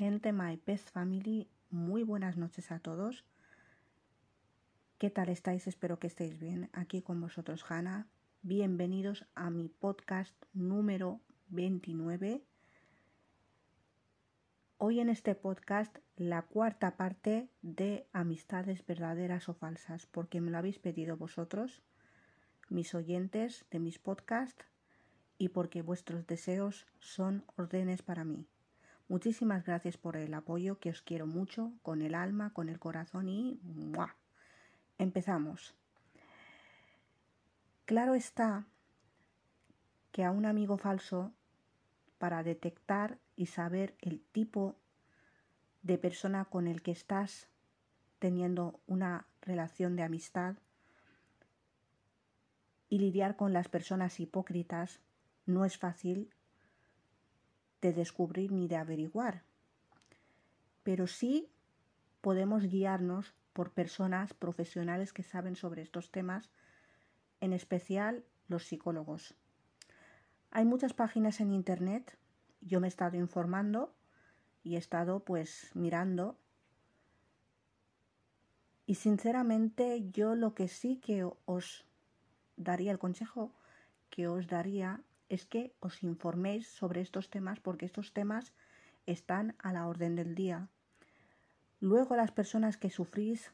Gente My Pet Family, muy buenas noches a todos. ¿Qué tal estáis? Espero que estéis bien. Aquí con vosotros Hanna. Bienvenidos a mi podcast número 29. Hoy en este podcast la cuarta parte de amistades verdaderas o falsas, porque me lo habéis pedido vosotros, mis oyentes de mis podcasts, y porque vuestros deseos son órdenes para mí. Muchísimas gracias por el apoyo, que os quiero mucho, con el alma, con el corazón y ¡mua! empezamos. Claro está que a un amigo falso, para detectar y saber el tipo de persona con el que estás teniendo una relación de amistad y lidiar con las personas hipócritas no es fácil de descubrir ni de averiguar, pero sí podemos guiarnos por personas profesionales que saben sobre estos temas, en especial los psicólogos. Hay muchas páginas en internet, yo me he estado informando y he estado pues mirando y sinceramente yo lo que sí que os daría el consejo que os daría es que os informéis sobre estos temas porque estos temas están a la orden del día. Luego las personas que sufrís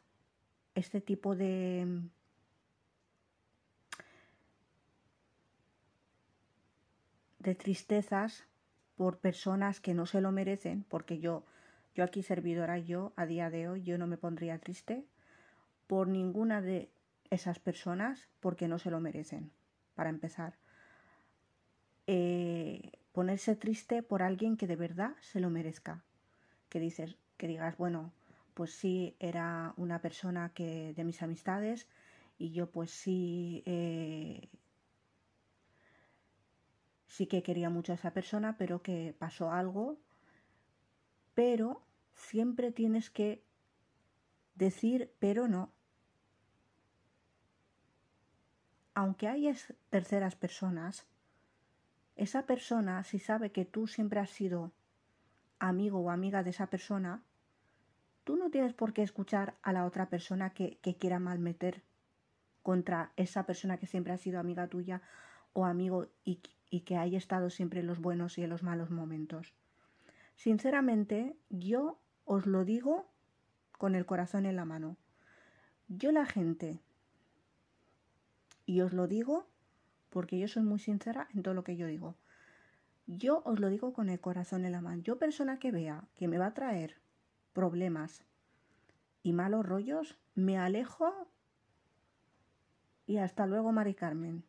este tipo de de tristezas por personas que no se lo merecen, porque yo yo aquí servidora yo a día de hoy yo no me pondría triste por ninguna de esas personas porque no se lo merecen, para empezar. Eh, ponerse triste por alguien que de verdad se lo merezca. Que dices, que digas, bueno, pues sí, era una persona que de mis amistades y yo pues sí, eh, sí que quería mucho a esa persona, pero que pasó algo. Pero siempre tienes que decir, pero no. Aunque hayas terceras personas, esa persona, si sabe que tú siempre has sido amigo o amiga de esa persona, tú no tienes por qué escuchar a la otra persona que, que quiera malmeter contra esa persona que siempre ha sido amiga tuya o amigo y, y que haya estado siempre en los buenos y en los malos momentos. Sinceramente, yo os lo digo con el corazón en la mano. Yo la gente, y os lo digo porque yo soy muy sincera en todo lo que yo digo. Yo os lo digo con el corazón en la mano. Yo persona que vea que me va a traer problemas y malos rollos, me alejo y hasta luego, Mari Carmen.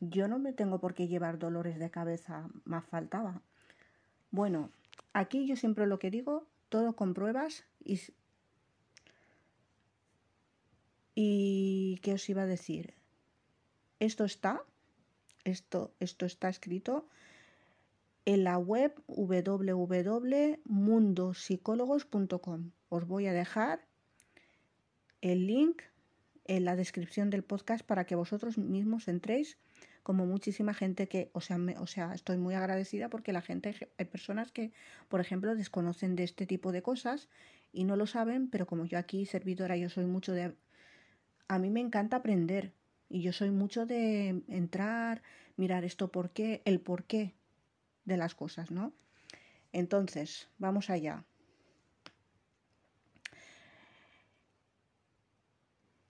Yo no me tengo por qué llevar dolores de cabeza, más faltaba. Bueno, aquí yo siempre lo que digo, todo con pruebas y ¿Y qué os iba a decir? Esto está, esto, esto está escrito en la web www.mundosicólogos.com. Os voy a dejar el link en la descripción del podcast para que vosotros mismos entréis, como muchísima gente que, o sea, o sea, estoy muy agradecida porque la gente, hay personas que, por ejemplo, desconocen de este tipo de cosas y no lo saben, pero como yo aquí, servidora, yo soy mucho de a mí me encanta aprender y yo soy mucho de entrar, mirar esto por qué, el por qué de las cosas, ¿no? Entonces, vamos allá.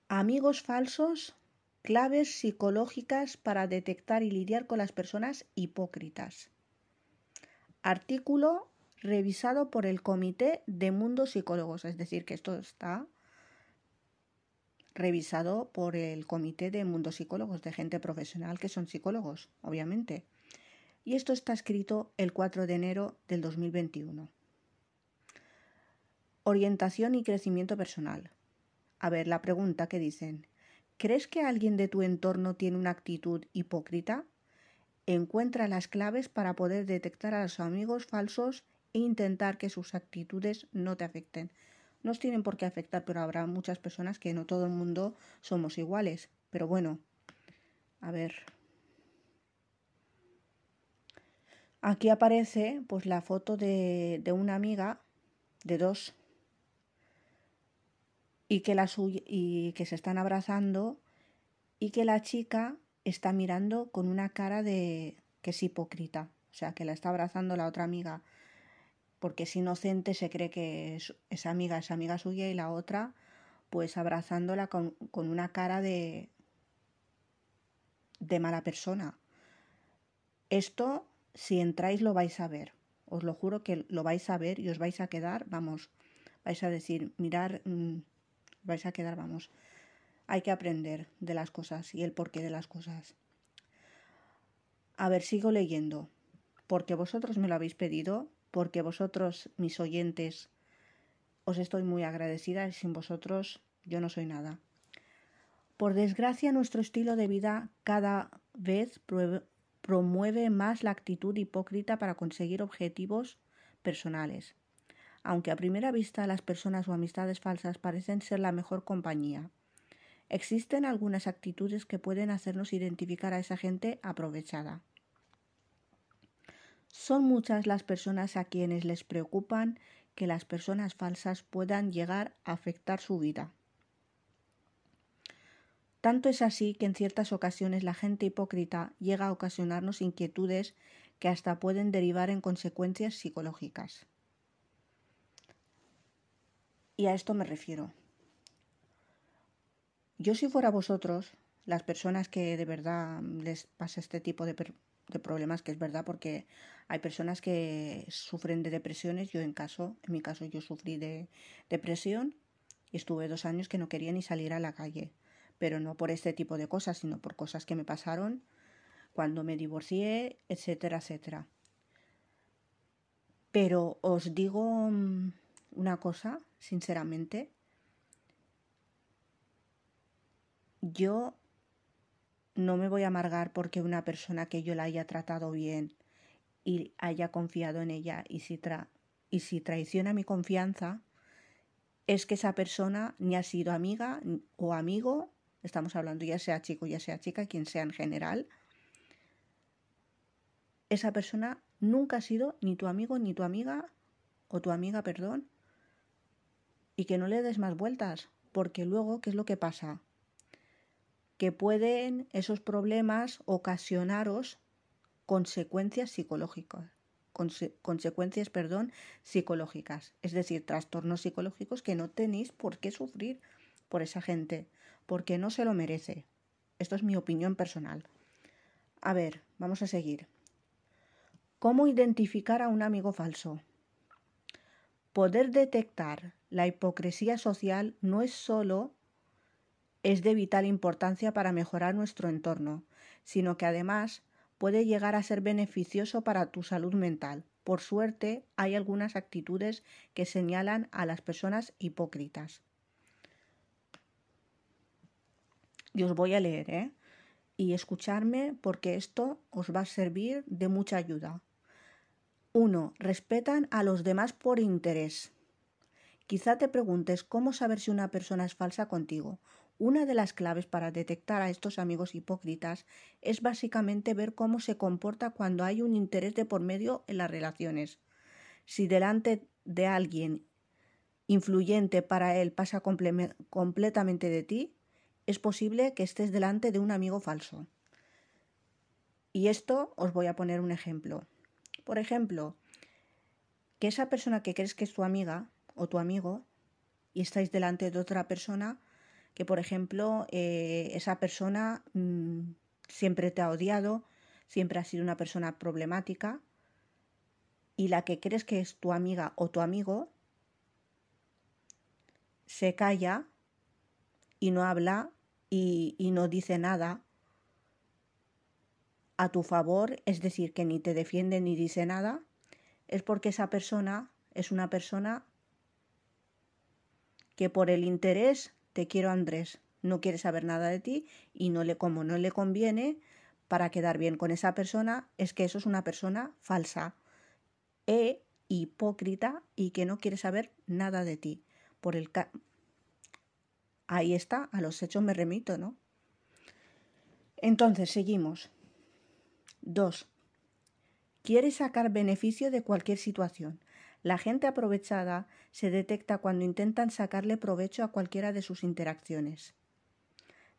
Amigos falsos, claves psicológicas para detectar y lidiar con las personas hipócritas. Artículo revisado por el Comité de Mundos Psicólogos, es decir, que esto está revisado por el Comité de Mundos Psicólogos, de gente profesional que son psicólogos, obviamente. Y esto está escrito el 4 de enero del 2021. Orientación y crecimiento personal. A ver, la pregunta que dicen. ¿Crees que alguien de tu entorno tiene una actitud hipócrita? Encuentra las claves para poder detectar a los amigos falsos e intentar que sus actitudes no te afecten nos tienen por qué afectar, pero habrá muchas personas que no todo el mundo somos iguales. Pero bueno, a ver. Aquí aparece pues la foto de, de una amiga, de dos, y que, la y que se están abrazando y que la chica está mirando con una cara de que es hipócrita, o sea, que la está abrazando la otra amiga porque es inocente, se cree que es, amiga es amiga suya y la otra pues abrazándola con, una cara de de mala persona. Esto, si entráis, lo vais a ver. Os lo juro que lo vais a ver y os vais a quedar, vamos, vais a decir, mirar, mmm, vais a quedar, vamos. Hay que aprender de las cosas y el porqué de las cosas. A ver, sigo leyendo. Porque vosotros me lo habéis pedido, porque vosotros, mis oyentes, os estoy muy agradecida y sin vosotros yo no soy nada. Por desgracia, nuestro estilo de vida cada vez promueve más la actitud hipócrita para conseguir objetivos personales. Aunque a primera vista las personas o amistades falsas parecen ser la mejor compañía, existen algunas actitudes que pueden hacernos identificar a esa gente aprovechada. Son muchas las personas a quienes les preocupan que las personas falsas puedan llegar a afectar su vida. Tanto es así que en ciertas ocasiones la gente hipócrita llega a ocasionarnos inquietudes que hasta pueden derivar en consecuencias psicológicas. Y a esto me refiero. Yo si fuera vosotros, las personas que de verdad les pasa este tipo de, de, problemas, que es verdad porque hay personas que sufren de depresiones, yo en caso, en mi caso yo sufrí de depresión y estuve dos años que no quería ni salir a la calle. Pero no por este tipo de cosas, sino por cosas que me pasaron cuando me divorcié, etcétera, etcétera. Pero os digo mm, una cosa, sinceramente, yo no me voy a amargar porque una persona que yo la haya tratado bien y haya confiado en ella y si, y si traiciona mi confianza, es que esa persona ni ha sido amiga o amigo estamos hablando ya sea chico, ya sea chica, quien sea en general, esa persona nunca ha sido ni tu amigo ni tu amiga, o tu amiga, perdón, y que no le des más vueltas, porque luego, ¿qué es lo que pasa? Que pueden esos problemas ocasionaros consecuencias psicológicas, consecuencias, perdón, psicológicas, es decir, trastornos psicológicos que no tenéis por qué sufrir por esa gente porque no se lo merece. Esto es mi opinión personal. A ver, vamos a seguir. ¿Cómo identificar a un amigo falso? Poder detectar la hipocresía social no es solo es de vital importancia para mejorar nuestro entorno, sino que además puede llegar a ser beneficioso para tu salud mental. Por suerte, hay algunas actitudes que señalan a las personas hipócritas. y os voy a leer, ¿eh? Y escucharme porque esto os va a servir de mucha ayuda. 1. Respetan a los demás por interés. Quizá te preguntes cómo saber si una persona es falsa contigo. Una de las claves para detectar a estos amigos hipócritas es básicamente ver cómo se comporta cuando hay un interés de por medio en las relaciones. Si delante de alguien influyente para él pasa completamente de ti, es posible que estés delante de un amigo falso. Y esto os voy a poner un ejemplo. Por ejemplo, que esa persona que crees que es tu amiga o tu amigo y estáis delante de otra persona que, por ejemplo, eh, esa persona mm, siempre te ha odiado, siempre ha sido una persona problemática y la que crees que es tu amiga o tu amigo se calla y no habla y, no dice nada a tu favor, es decir, que ni te defiende ni dice nada, es porque esa persona es una persona que por el interés te quiero Andrés, no quiere saber nada de ti y no le como no le conviene para quedar bien con esa persona, es que eso es una persona falsa e hipócrita y que no quiere saber nada de ti. Por el, Ahí está, a los hechos me remito, ¿no? Entonces, seguimos. 2. quiere sacar beneficio de cualquier situación. La gente aprovechada se detecta cuando intentan sacarle provecho a cualquiera de sus interacciones.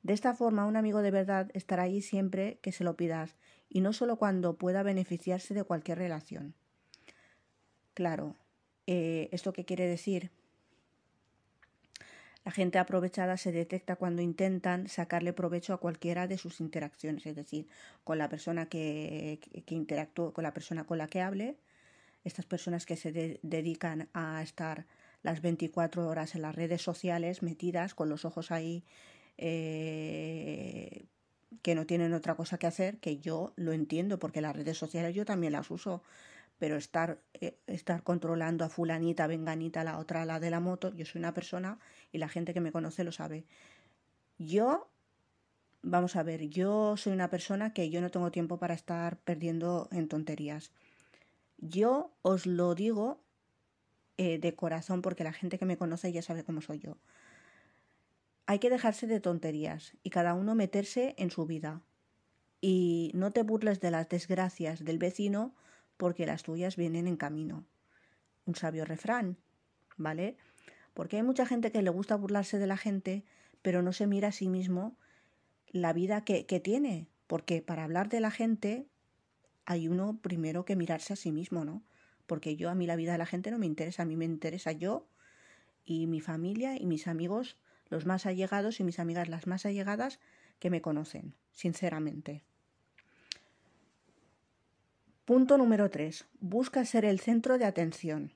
De esta forma, un amigo de verdad estará allí siempre que se lo pidas y no solo cuando pueda beneficiarse de cualquier relación. Claro, eh, ¿esto qué quiere decir? La gente aprovechada se detecta cuando intentan sacarle provecho a cualquiera de sus interacciones, es decir, con la persona que, que con la persona con la que hable, estas personas que se dedican a estar las 24 horas en las redes sociales metidas con los ojos ahí eh, que no tienen otra cosa que hacer, que yo lo entiendo porque las redes sociales yo también las uso, pero estar, eh, estar controlando a fulanita, venganita, la otra, la de la moto, yo soy una persona y la gente que me conoce lo sabe. Yo, vamos a ver, yo soy una persona que yo no tengo tiempo para estar perdiendo en tonterías. Yo os lo digo eh, de corazón porque la gente que me conoce ya sabe cómo soy yo. Hay que dejarse de tonterías y cada uno meterse en su vida. Y no te burles de las desgracias del vecino porque las tuyas vienen en camino. Un sabio refrán, ¿vale? Porque hay mucha gente que le gusta burlarse de la gente, pero no se mira a sí mismo la vida que, que tiene. Porque para hablar de la gente hay uno primero que mirarse a sí mismo, ¿no? Porque yo a mí la vida de la gente no me interesa, a mí me interesa yo y mi familia y mis amigos los más allegados y mis amigas las más allegadas que me conocen, sinceramente. Punto número 3. Busca ser el centro de atención.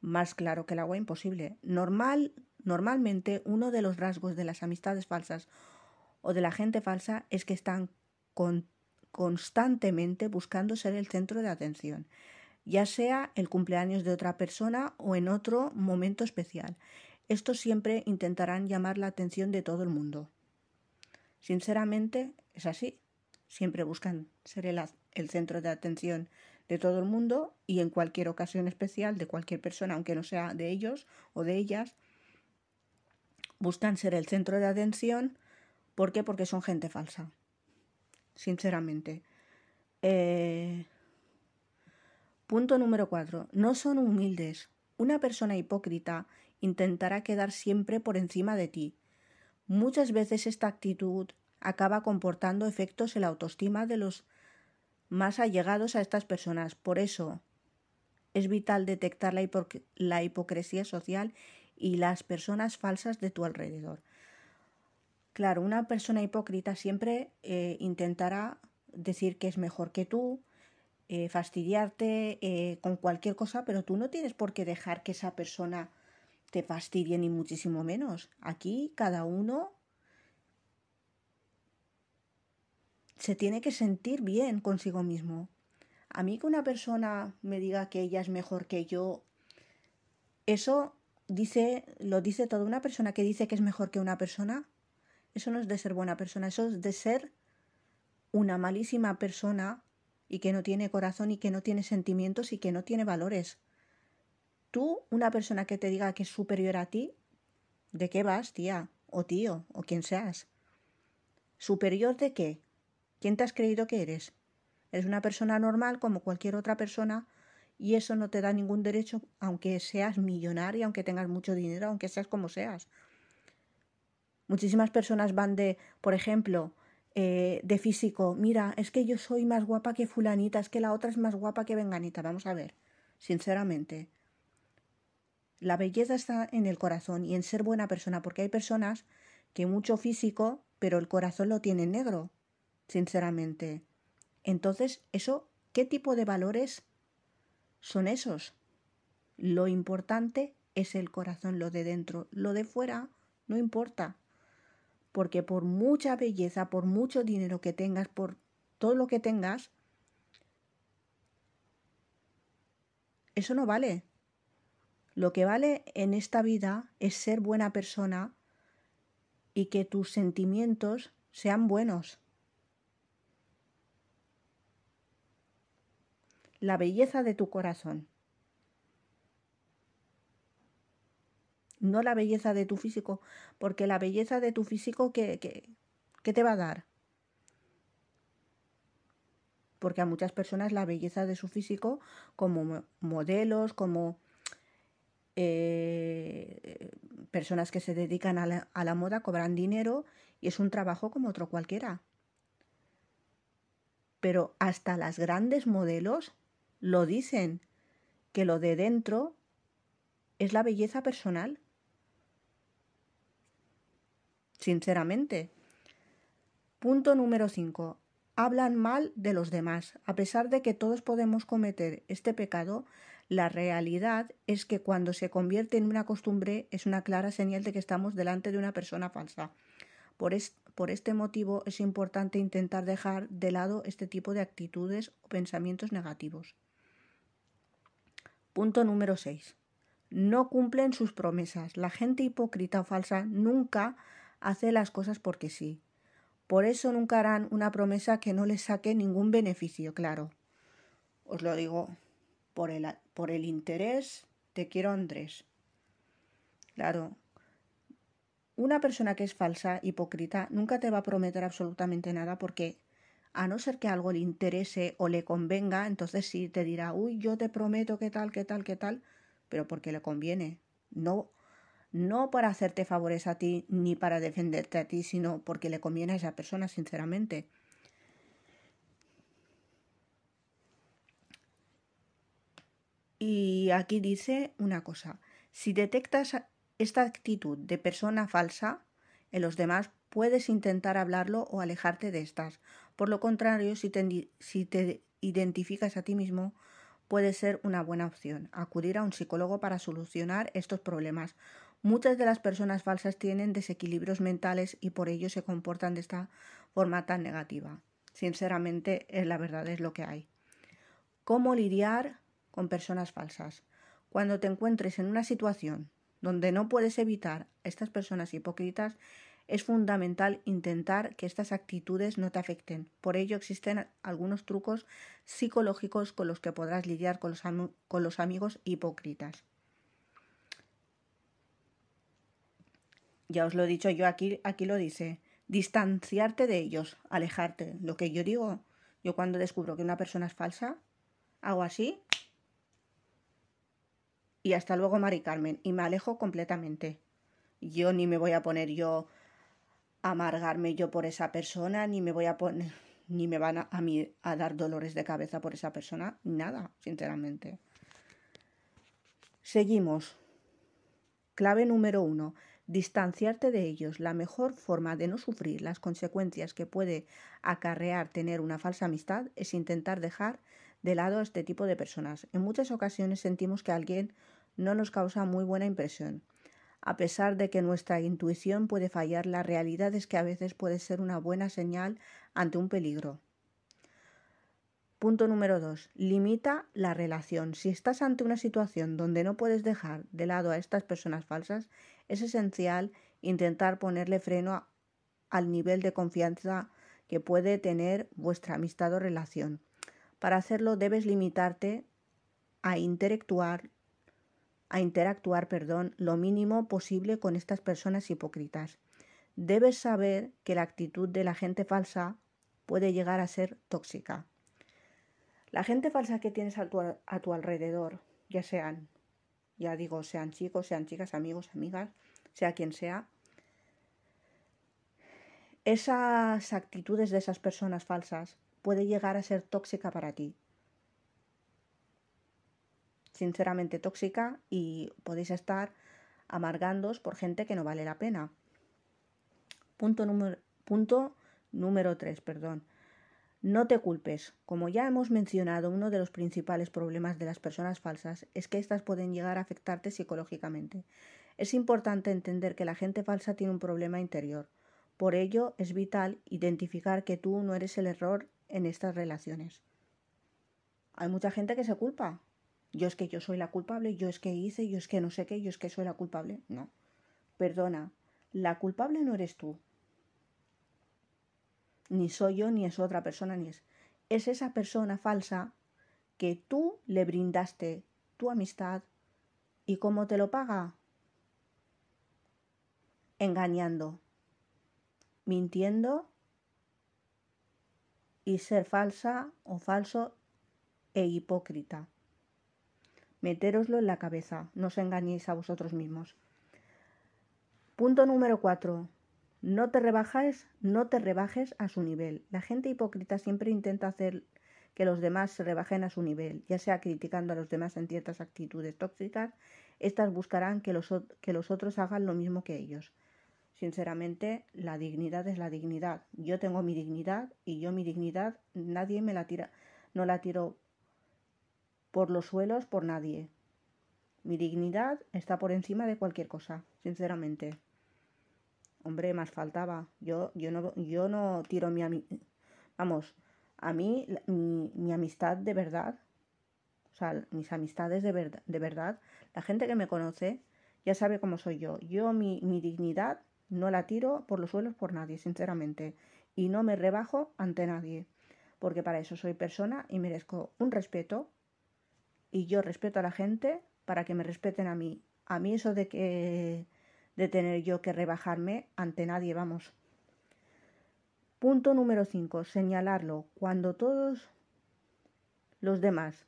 Más claro que el agua imposible. Normal, normalmente uno de los rasgos de las amistades falsas o de la gente falsa es que están constantemente buscando ser el centro de atención, ya sea el cumpleaños de otra persona o en otro momento especial. Estos siempre intentarán llamar la atención de todo el mundo. Sinceramente, es así. Siempre buscan ser el, centro de atención de todo el mundo y en cualquier ocasión especial de cualquier persona, aunque no sea de ellos o de ellas, buscan ser el centro de atención. ¿Por qué? Porque son gente falsa. Sinceramente. Eh, punto número cuatro. No son humildes. Una persona hipócrita intentará quedar siempre por encima de ti. Muchas veces esta actitud acaba comportando efectos en la autoestima de los más allegados a estas personas. Por eso es vital detectar la, hipocresía social y las personas falsas de tu alrededor. Claro, una persona hipócrita siempre eh, intentará decir que es mejor que tú, eh, fastidiarte eh, con cualquier cosa, pero tú no tienes por qué dejar que esa persona te fastidie ni muchísimo menos. Aquí cada uno se tiene que sentir bien consigo mismo. A mí que una persona me diga que ella es mejor que yo, eso dice, lo dice toda una persona que dice que es mejor que una persona. Eso no es de ser buena persona, eso es de ser una malísima persona y que no tiene corazón y que no tiene sentimientos y que no tiene valores. Tú, una persona que te diga que es superior a ti, ¿de qué vas, tía? O tío, o quien seas. ¿Superior de qué? ¿Quién te has creído que eres? Eres una persona normal como cualquier otra persona y eso no te da ningún derecho, aunque seas millonaria, aunque tengas mucho dinero, aunque seas como seas. Muchísimas personas van de, por ejemplo, eh, de físico, mira, es que yo soy más guapa que fulanita, es que la otra es más guapa que venganita. Vamos a ver, sinceramente, la belleza está en el corazón y en ser buena persona, porque hay personas que mucho físico, pero el corazón lo tienen negro, sinceramente. Entonces, eso, ¿qué tipo de valores son esos? Lo importante es el corazón, lo de dentro, lo de fuera no importa. Porque por mucha belleza, por mucho dinero que tengas, por todo lo que tengas, eso no vale. Lo que vale en esta vida es ser buena persona y que tus sentimientos sean buenos. La belleza de tu corazón. No la belleza de tu físico, porque la belleza de tu físico, ¿qué, qué, qué te va a dar? porque a muchas personas la belleza de su físico, como modelos, como eh, personas que se dedican a la, a la moda, cobran dinero y es un trabajo como otro cualquiera. Pero hasta las grandes modelos lo dicen, que lo de dentro es la belleza personal. Sinceramente. Punto número 5 hablan mal de los demás. A pesar de que todos podemos cometer este pecado, la realidad es que cuando se convierte en una costumbre es una clara señal de que estamos delante de una persona falsa. Por, por este motivo es importante intentar dejar de lado este tipo de actitudes o pensamientos negativos. Punto número 6. No cumplen sus promesas. La gente hipócrita o falsa nunca hace las cosas porque sí. Por eso nunca harán una promesa que no les saque ningún beneficio, claro. Os lo digo por el, por el interés, te quiero Andrés. Claro, una persona que es falsa, hipócrita, nunca te va a prometer absolutamente nada porque a no ser que algo le interese o le convenga, entonces sí te dirá, uy, yo te prometo que tal, que tal, que tal, pero porque le conviene. No no para hacerte favores a ti ni para defenderte a ti, sino porque le conviene a esa persona, sinceramente. Y aquí dice una cosa, si detectas esta actitud de persona falsa en los demás, puedes intentar hablarlo o alejarte de estas. Por lo contrario, si te, si te identificas a ti mismo, puede ser una buena opción acudir a un psicólogo para solucionar estos problemas Muchas de las personas falsas tienen desequilibrios mentales y por ello se comportan de esta forma tan negativa. Sinceramente, es la verdad, es lo que hay. ¿Cómo lidiar con personas falsas? Cuando te encuentres en una situación donde no puedes evitar a estas personas hipócritas, es fundamental intentar que estas actitudes no te afecten. Por ello existen algunos trucos psicológicos con los que podrás lidiar con los, con los amigos hipócritas. Ya os lo he dicho yo aquí, aquí lo dice. Distanciarte de ellos, alejarte. Lo que yo digo, yo cuando descubro que una persona es falsa, hago así y hasta luego, Mari Carmen, y me alejo completamente. Yo ni me voy a poner yo a amargarme yo por esa persona, ni me voy a poner, ni me van a, mí a dar dolores de cabeza por esa persona, nada, sinceramente. Seguimos. Clave número uno distanciarte de ellos. La mejor forma de no sufrir las consecuencias que puede acarrear tener una falsa amistad es intentar dejar de lado a este tipo de personas. En muchas ocasiones sentimos que alguien no nos causa muy buena impresión. A pesar de que nuestra intuición puede fallar, la realidad es que a veces puede ser una buena señal ante un peligro. Punto número 2. Limita la relación. Si estás ante una situación donde no puedes dejar de lado a estas personas falsas, es esencial intentar ponerle freno al nivel de confianza que puede tener vuestra amistad o relación. Para hacerlo debes limitarte a interactuar a interactuar, perdón, lo mínimo posible con estas personas hipócritas. Debes saber que la actitud de la gente falsa puede llegar a ser tóxica. La gente falsa que tienes a tu, a tu alrededor, ya sean, ya digo, sean chicos, sean chicas, amigos, amigas, sea quien sea, esas actitudes de esas personas falsas puede llegar a ser tóxica para ti. Sinceramente tóxica y podéis estar amargándos por gente que no vale la pena. Punto número, punto número 3, perdón. No te culpes. Como ya hemos mencionado, uno de los principales problemas de las personas falsas es que éstas pueden llegar a afectarte psicológicamente. Es importante entender que la gente falsa tiene un problema interior. Por ello, es vital identificar que tú no eres el error en estas relaciones. Hay mucha gente que se culpa. Yo es que yo soy la culpable, yo es que hice, yo es que no sé qué, yo es que soy la culpable. No. Perdona, la culpable no eres tú ni soy yo, ni es otra persona, ni es. Es esa persona falsa que tú le brindaste tu amistad y cómo te lo paga. Engañando, mintiendo y ser falsa o falso e hipócrita. Metéroslo en la cabeza, no os engañéis a vosotros mismos. Punto número 4. No te rebajes, no te rebajes a su nivel. La gente hipócrita siempre intenta hacer que los demás se rebajen a su nivel, ya sea criticando a los demás en ciertas actitudes tóxicas, estas buscarán que los, que los otros hagan lo mismo que ellos. Sinceramente, la dignidad es la dignidad. Yo tengo mi dignidad y yo mi dignidad nadie me la tira, no la tiro por los suelos por nadie. Mi dignidad está por encima de cualquier cosa, sinceramente. Hombre, más faltaba. Yo, yo no, yo no tiro mi vamos, a mí mi, mi, amistad de verdad, o sea, mis amistades de, verdad, de verdad, la gente que me conoce ya sabe cómo soy yo. Yo mi, mi dignidad no la tiro por los suelos por nadie, sinceramente, y no me rebajo ante nadie, porque para eso soy persona y merezco un respeto, y yo respeto a la gente para que me respeten a mí. A mí eso de que de tener yo que rebajarme ante nadie, vamos. Punto número 5. Señalarlo. Cuando todos los demás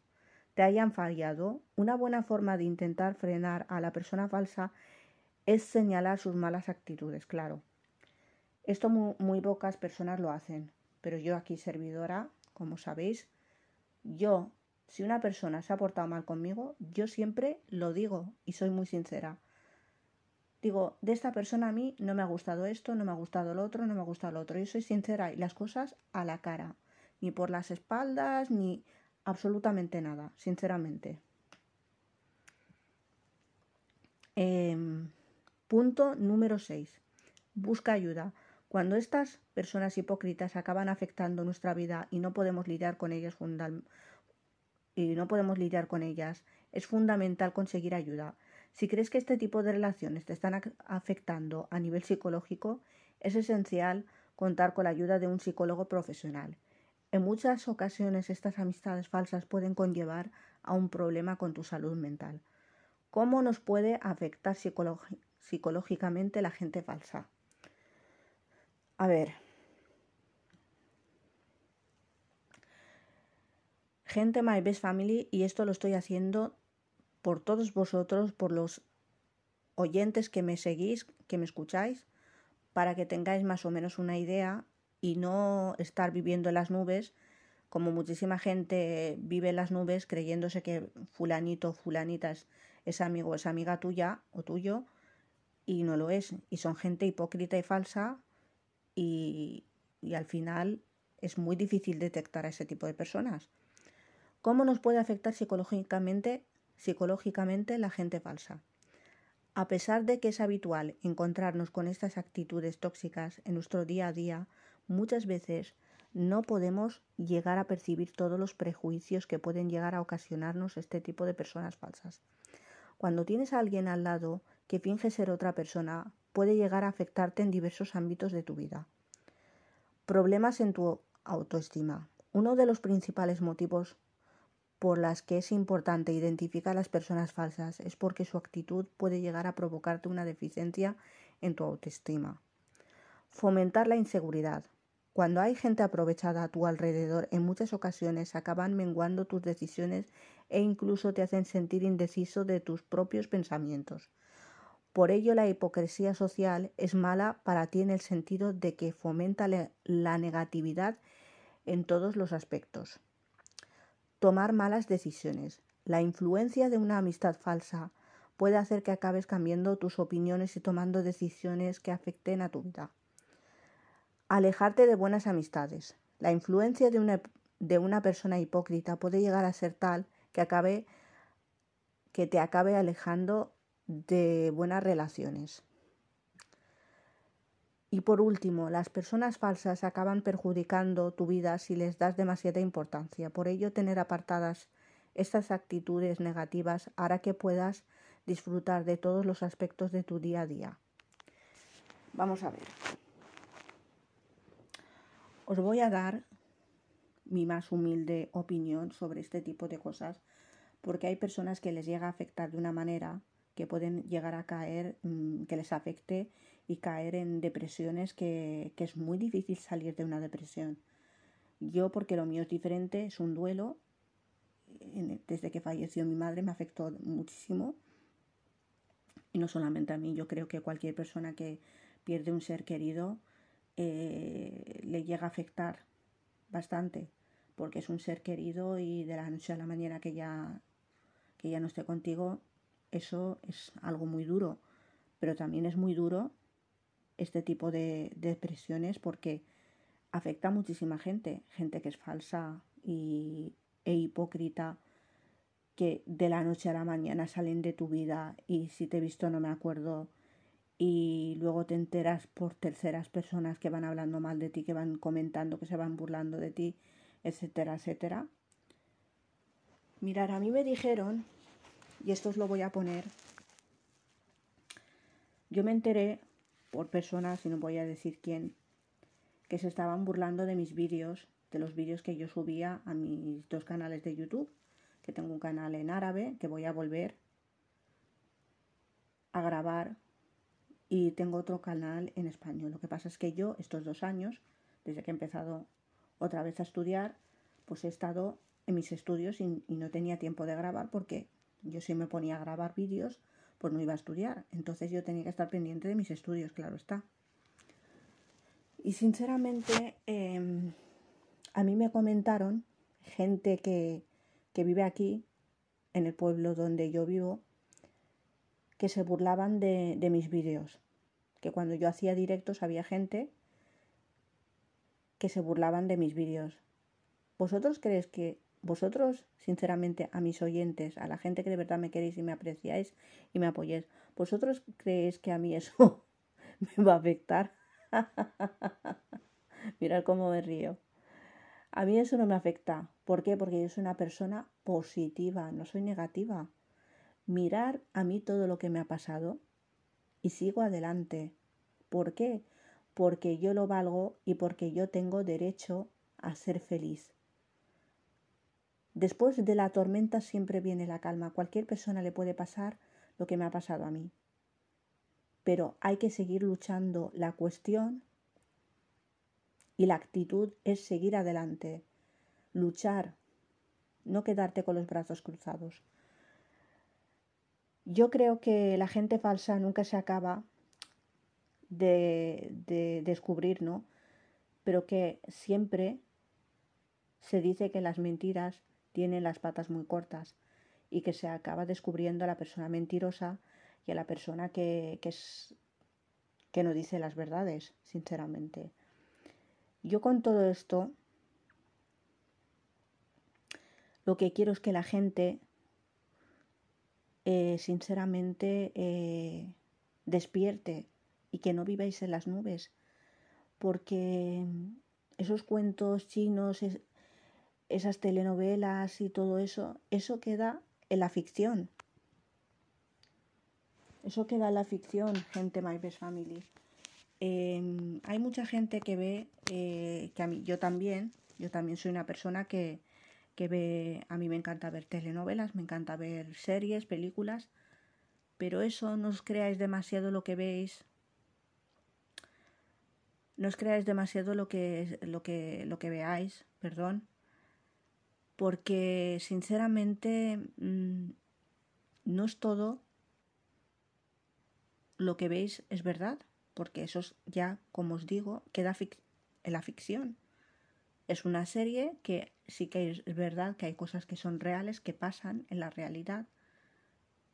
te hayan fallado, una buena forma de intentar frenar a la persona falsa es señalar sus malas actitudes, claro. Esto muy, pocas personas lo hacen, pero yo aquí servidora, como sabéis, yo, si una persona se ha portado mal conmigo, yo siempre lo digo y soy muy sincera. Digo, de esta persona a mí no me ha gustado esto, no me ha gustado lo otro, no me ha gustado lo otro. Yo soy sincera y las cosas a la cara, ni por las espaldas, ni absolutamente nada, sinceramente. Eh, Punto número 6. Busca ayuda. Cuando estas personas hipócritas acaban afectando nuestra vida y no podemos lidiar con ellas y no podemos lidiar con ellas, es fundamental conseguir ayuda. Si crees que este tipo de relaciones te están afectando a nivel psicológico, es esencial contar con la ayuda de un psicólogo profesional. En muchas ocasiones estas amistades falsas pueden conllevar a un problema con tu salud mental. ¿Cómo nos puede afectar psicológicamente? la gente falsa. A ver. Gente My Best Family, y esto lo estoy haciendo por todos vosotros, por los oyentes que me seguís, que me escucháis, para que tengáis más o menos una idea y no estar viviendo en las nubes, como muchísima gente vive en las nubes creyéndose que fulanito o fulanita es, amigo o es amiga tuya o tuyo, y no lo es. Y son gente hipócrita y falsa y, y al final es muy difícil detectar a ese tipo de personas. ¿Cómo nos puede afectar psicológicamente, psicológicamente la gente falsa? A pesar de que es habitual encontrarnos con estas actitudes tóxicas en nuestro día a día, muchas veces no podemos llegar a percibir todos los prejuicios que pueden llegar a ocasionarnos este tipo de personas falsas. Cuando tienes a alguien al lado que finge ser otra persona puede llegar a afectarte en diversos ámbitos de tu vida. Problemas en tu autoestima. Uno de los principales motivos por las que es importante identificar a las personas falsas es porque su actitud puede llegar a provocarte una deficiencia en tu autoestima. Fomentar la inseguridad. Cuando hay gente aprovechada a tu alrededor, en muchas ocasiones acaban menguando tus decisiones e incluso te hacen sentir indeciso de tus propios pensamientos. Por ello la hipocresía social es mala para ti en el sentido de que fomenta la negatividad en todos los aspectos. Tomar malas decisiones. La influencia de una amistad falsa puede hacer que acabes cambiando tus opiniones y tomando decisiones que afecten a tu vida. Alejarte de buenas amistades. La influencia de una, de una persona hipócrita puede llegar a ser tal que acabe que te acabe alejando de buenas relaciones. Y por último, las personas falsas acaban perjudicando tu vida si les das demasiada importancia. Por ello, tener apartadas estas actitudes negativas hará que puedas disfrutar de todos los aspectos de tu día a día. Vamos a ver. Os voy a dar mi más humilde opinión sobre este tipo de cosas, porque hay personas que les llega a afectar de una manera que pueden llegar a caer, mm, que les afecte y caer en depresiones que, que es muy difícil salir de una depresión. Yo, porque lo mío es diferente, es un duelo. Desde que falleció mi madre me afectó muchísimo. Y no solamente a mí, yo creo que cualquier persona que pierde un ser querido eh, le llega a afectar bastante, porque es un ser querido y de la noche a la mañana que ya, que ya no esté contigo, eso es algo muy duro. Pero también es muy duro este tipo de depresiones porque afecta a muchísima gente, gente que es falsa y, e hipócrita, que de la noche a la mañana salen de tu vida y si te he visto no me acuerdo y luego te enteras por terceras personas que van hablando mal de ti, que van comentando, que se van burlando de ti, etcétera, etcétera. Mirar, a mí me dijeron, y esto os lo voy a poner, yo me enteré por personas, y no voy a decir quién, que se estaban burlando de mis vídeos, de los vídeos que yo subía a mis dos canales de YouTube, que tengo un canal en árabe que voy a volver a grabar y tengo otro canal en español. Lo que pasa es que yo estos dos años, desde que he empezado otra vez a estudiar, pues he estado en mis estudios y, y no tenía tiempo de grabar porque yo si me ponía a grabar vídeos, pues no iba a estudiar. Entonces yo tenía que estar pendiente de mis estudios, claro está. Y sinceramente, em, a mí me comentaron gente que, que vive aquí, en el pueblo donde yo vivo, que se burlaban de, de mis vídeos. Que cuando yo hacía directos había gente que se burlaban de mis vídeos. ¿Vosotros creéis que vosotros, sinceramente, a mis oyentes, a la gente que de verdad me queréis y me apreciáis y me apoyéis, ¿vosotros creéis que a mí eso me va a afectar? Mirad cómo me río. A mí eso no me afecta. ¿Por qué? Porque yo soy una persona positiva, no soy negativa. Mirar a mí todo lo que me ha pasado y sigo adelante. ¿Por qué? Porque yo lo valgo y porque yo tengo derecho a ser feliz. Después de la tormenta siempre viene la calma. Cualquier persona le puede pasar lo que me ha pasado a mí pero hay que seguir luchando. La cuestión y la actitud es seguir adelante, luchar, no quedarte con los brazos cruzados. Yo creo que la gente falsa nunca se acaba de, de descubrir, ¿no? Pero que siempre se dice que las mentiras tienen las patas muy cortas y que se acaba descubriendo a la persona mentirosa y a la persona que, que, es, que no dice las verdades, sinceramente. Yo con todo esto, lo que quiero es que la gente, eh, sinceramente, eh, despierte y que no viváis en las nubes, porque esos cuentos chinos, esas telenovelas y todo eso, eso queda en la ficción. Eso queda en la ficción, gente My Best Family. Em, hay mucha gente que ve, eh, que a mí, yo también, yo también soy una persona que, que ve, a mí me encanta ver telenovelas, me encanta ver series, películas, pero eso no os creáis demasiado lo que veis, no os creáis demasiado lo que, lo que, lo que veáis, perdón, porque sinceramente mm, no es todo lo que veis es verdad, porque eso ya, como os digo, queda en la ficción. Es una serie que sí que es verdad que hay cosas que son reales, que pasan en la realidad,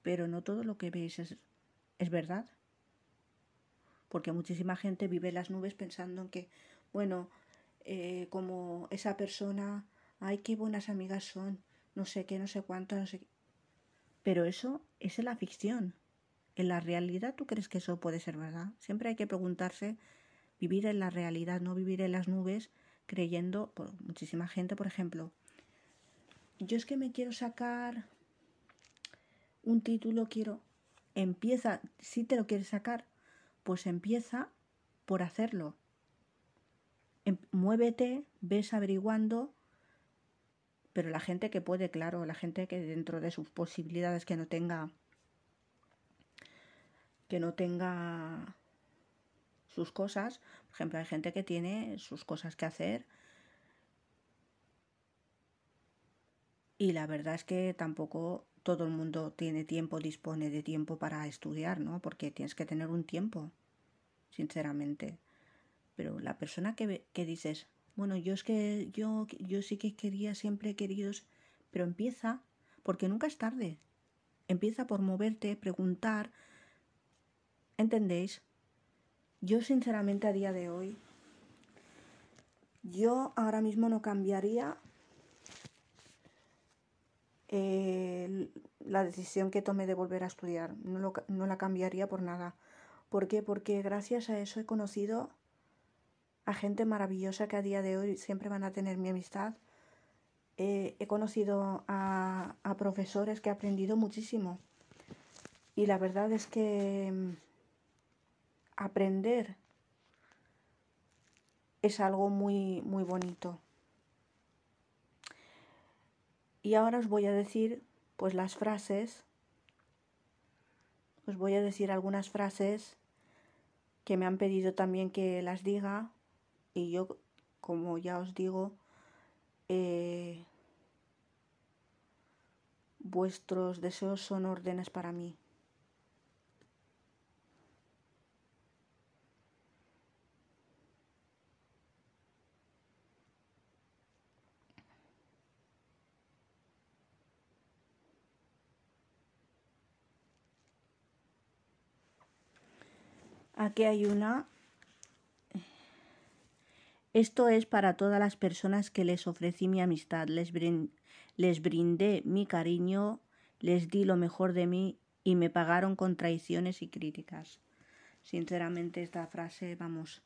pero no todo lo que veis es, es verdad. Porque muchísima gente vive en las nubes pensando en que, bueno, eh, como esa persona, ay, qué buenas amigas son, no sé qué, no sé cuánto, no sé qué. Pero eso es en la ficción. ¿En la realidad tú crees que eso puede ser verdad? Siempre hay que preguntarse, vivir en la realidad, no vivir en las nubes, creyendo, por muchísima gente, por ejemplo, yo es que me quiero sacar un título, quiero, empieza, si te lo quieres sacar, pues empieza por hacerlo. Em, muévete, ves averiguando, pero la gente que puede, claro, la gente que dentro de sus posibilidades que no tenga que no tenga sus cosas. Por ejemplo, hay gente que tiene sus cosas que hacer Y la verdad es que tampoco todo el mundo tiene tiempo, dispone de tiempo para estudiar, ¿no? Porque tienes que tener un tiempo, sinceramente. Pero la persona que, que dices, bueno, yo es que yo, yo sí que quería, siempre he querido, pero empieza, porque nunca es tarde. Empieza por moverte, preguntar. ¿Entendéis? Yo sinceramente a día de hoy, yo ahora mismo no cambiaría eh, la decisión que tomé de volver a estudiar. No, no la cambiaría por nada. ¿Por qué? Porque gracias a eso he conocido a gente maravillosa que a día de hoy siempre van a tener mi amistad. Eh, he conocido a, a, profesores que he aprendido muchísimo. Y la verdad es que mm, aprender es algo muy, muy bonito. Y ahora os voy a decir pues las frases. Os voy a decir algunas frases que me han pedido también que las diga y yo, como ya os digo, eh, vuestros deseos son órdenes para mí. Aquí hay una esto es para todas las personas que les ofrecí mi amistad, les, les brindé mi cariño, les di lo mejor de mí y me pagaron con traiciones y críticas. Sinceramente esta frase, vamos,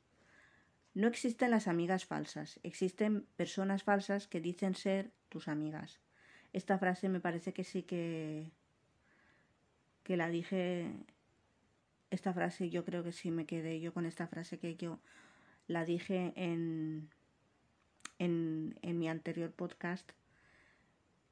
no existen las amigas falsas, existen personas falsas que dicen ser tus amigas. Esta frase me parece que sí que que la dije esta frase yo creo que sí me quedé yo con esta frase que yo la dije en, en, mi anterior podcast,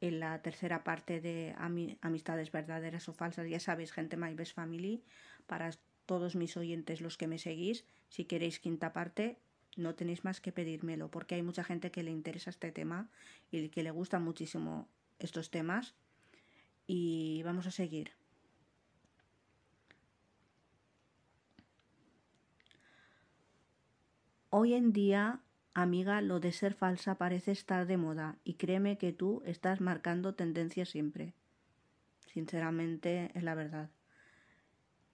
en la tercera parte de Amistades verdaderas o falsas. Ya sabéis, gente My Best Family, para todos mis oyentes, los que me seguís, si queréis quinta parte, no tenéis más que pedírmelo, porque hay mucha gente que le interesa este tema y que le gustan muchísimo estos temas. Y vamos a seguir. Hoy en día, amiga, lo de ser falsa parece estar de moda y créeme que tú estás marcando tendencia siempre. Sinceramente, es la verdad.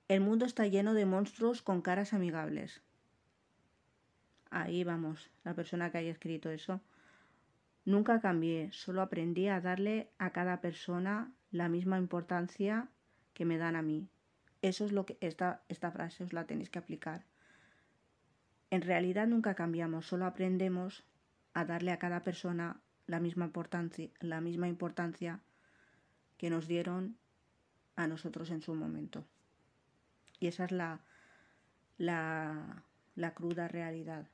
El mundo está lleno de monstruos con caras amigables. Ahí vamos, la persona que haya escrito eso. Nunca cambié, solo aprendí a darle a cada persona la misma importancia que me dan a mí. Eso es lo que esta, esta frase os la tenéis que aplicar. En realidad nunca cambiamos, solo aprendemos a darle a cada persona la misma importancia, la misma importancia que nos dieron a nosotros en su momento. Y esa es la, la, la cruda realidad.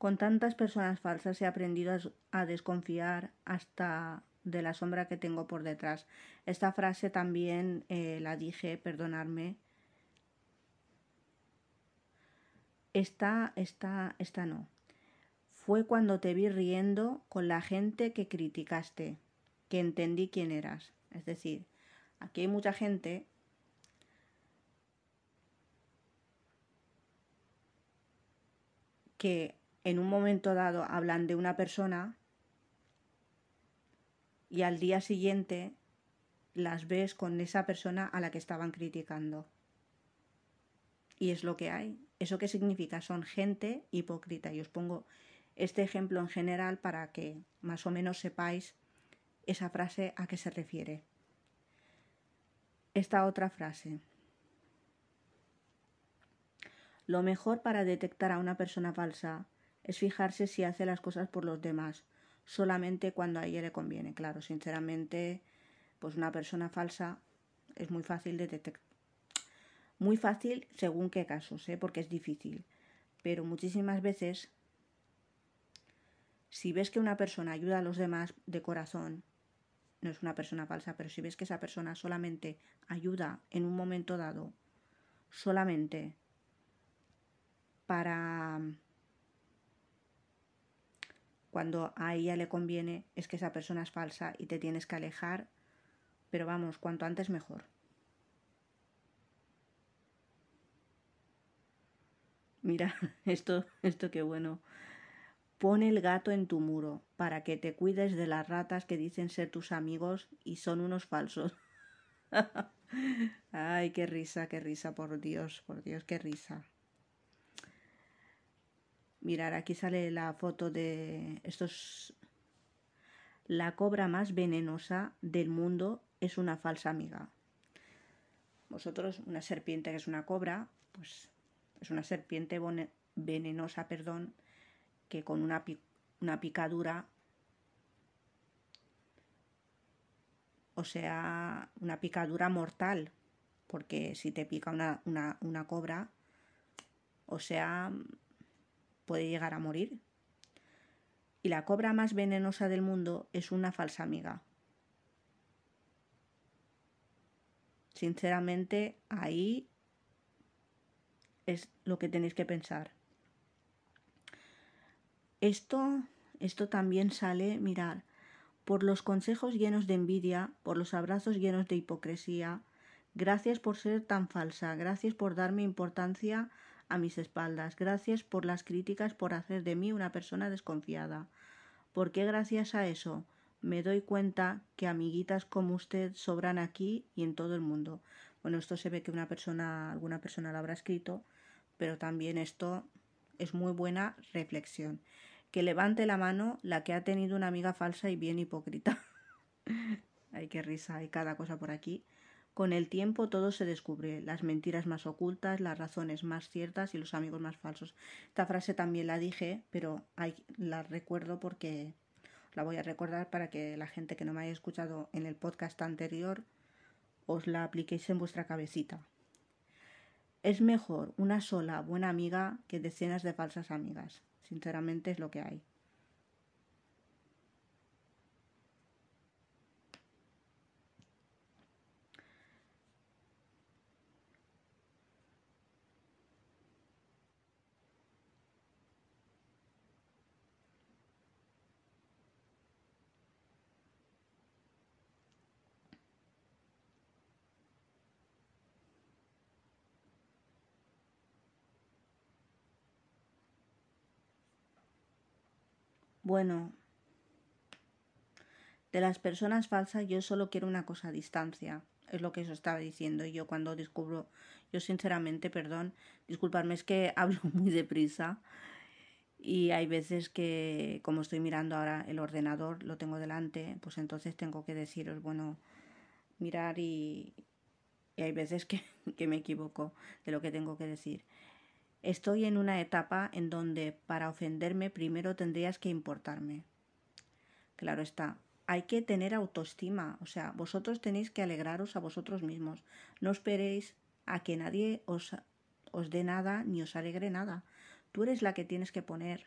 Con tantas personas falsas he aprendido a, desconfiar hasta de la sombra que tengo por detrás. Esta frase también eh, la dije, perdonarme. Esta, esta, esta no. Fue cuando te vi riendo con la gente que criticaste, que entendí quién eras. Es decir, aquí hay mucha gente que en un momento dado hablan de una persona y al día siguiente las ves con esa persona a la que estaban criticando. Y es lo que hay. ¿Eso qué significa? Son gente hipócrita. Y os pongo este ejemplo en general para que más o menos sepáis esa frase a qué se refiere. Esta otra frase. Lo mejor para detectar a una persona falsa es fijarse si hace las cosas por los demás, solamente cuando a ella le conviene. Claro, sinceramente, pues una persona falsa es muy fácil de detectar. Muy fácil según qué casos, ¿eh? porque es difícil. Pero muchísimas veces, si ves que una persona ayuda a los demás de corazón no es una persona falsa, pero si ves que esa persona solamente ayuda en un momento dado, solamente para cuando a ella le conviene, es que esa persona es falsa y te tienes que alejar, pero vamos, cuanto antes mejor. Mira, esto, esto qué bueno. Pon el gato en tu muro para que te cuides de las ratas que dicen ser tus amigos y son unos falsos. Ay, qué risa, qué risa, por Dios, por Dios, qué risa. Mirar, aquí sale la foto de estos. La cobra más venenosa del mundo es una falsa amiga. Vosotros, una serpiente que es una cobra, pues es una serpiente venenosa, perdón, que con una, una picadura, o sea, una picadura mortal, porque si te pica una, una, una cobra, o sea, puede llegar a morir. Y la cobra más venenosa del mundo es una falsa amiga. Sinceramente, ahí es lo que tenéis que pensar. Esto, esto también sale, mirar, por los consejos llenos de envidia, por los abrazos llenos de hipocresía. Gracias por ser tan falsa, gracias por darme importancia a mis espaldas, gracias por las críticas por hacer de mí una persona desconfiada. Porque gracias a eso me doy cuenta que amiguitas como usted sobran aquí y en todo el mundo. Bueno, esto se ve que una persona, alguna persona lo habrá escrito, pero también esto es muy buena reflexión que levante la mano la que ha tenido una amiga falsa y bien hipócrita. Ay, qué risa, hay cada cosa por aquí. Con el tiempo todo se descubre, las mentiras más ocultas, las razones más ciertas y los amigos más falsos. Esta frase también la dije, pero la recuerdo porque la voy a recordar para que la gente que no me haya escuchado en el podcast anterior os la apliquéis en vuestra cabecita. Es mejor una sola buena amiga que decenas de falsas amigas. Sinceramente es lo que hay. Bueno, de las personas falsas yo solo quiero una cosa, distancia. Es lo que os estaba diciendo. yo cuando descubro, yo sinceramente, perdón, disculparme, es que hablo muy deprisa. Y hay veces que, como estoy mirando ahora el ordenador, lo tengo delante, pues entonces tengo que deciros, bueno, mirar y, y hay veces que, que me equivoco de lo que tengo que decir. Estoy en una etapa en donde para ofenderme primero tendrías que importarme. Claro está, hay que tener autoestima, o sea, vosotros tenéis que alegraros a vosotros mismos. No esperéis a que nadie os, os dé nada ni os alegre nada. Tú eres la que tienes que poner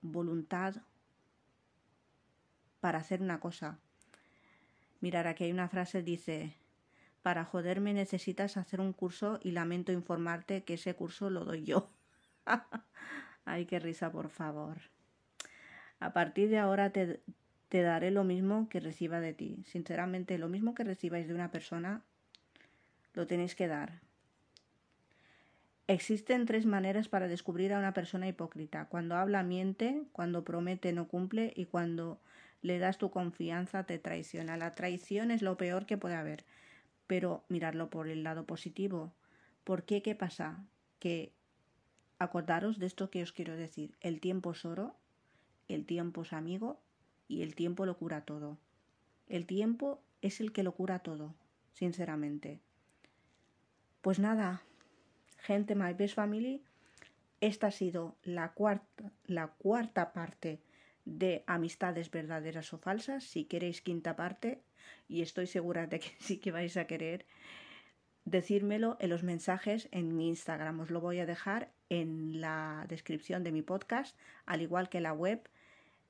voluntad para hacer una cosa. Mirar, aquí hay una frase, dice, para joderme necesitas hacer un curso y lamento informarte que ese curso lo doy yo. Ay, qué risa, por favor. A partir de ahora te, daré lo mismo que reciba de ti. Sinceramente, lo mismo que recibáis de una persona, lo tenéis que dar. Existen tres maneras para descubrir a una persona hipócrita. Cuando habla miente, cuando promete no cumple y cuando le das tu confianza te traiciona. La traición es lo peor que puede haber pero mirarlo por el lado positivo. ¿Por qué? ¿Qué pasa? Que acordaros de esto que os quiero decir. El tiempo es oro, el tiempo es amigo y el tiempo lo cura todo. El tiempo es el que lo cura todo, sinceramente. Pues nada, gente My Best Family, esta ha sido la cuarta, la cuarta parte de amistades verdaderas o falsas. Si queréis quinta parte, y estoy segura de que sí que vais a querer decírmelo en los mensajes en mi Instagram. Os lo voy a dejar en la descripción de mi podcast, al igual que la web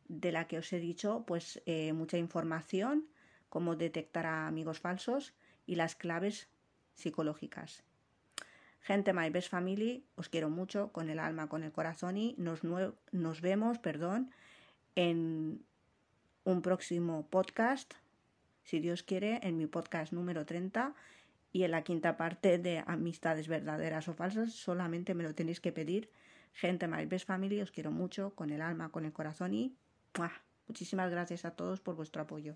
de la que os he dicho, pues eh, mucha información, cómo detectar a amigos falsos y las claves psicológicas. Gente, my best family, os quiero mucho, con el alma, con el corazón y nos, nos vemos, perdón, en un próximo podcast, si Dios quiere, en mi podcast número 30 y en la quinta parte de amistades verdaderas o falsas, solamente me lo tenéis que pedir. Gente, my best family, os quiero mucho, con el alma, con el corazón y muchísimas gracias a todos por vuestro apoyo.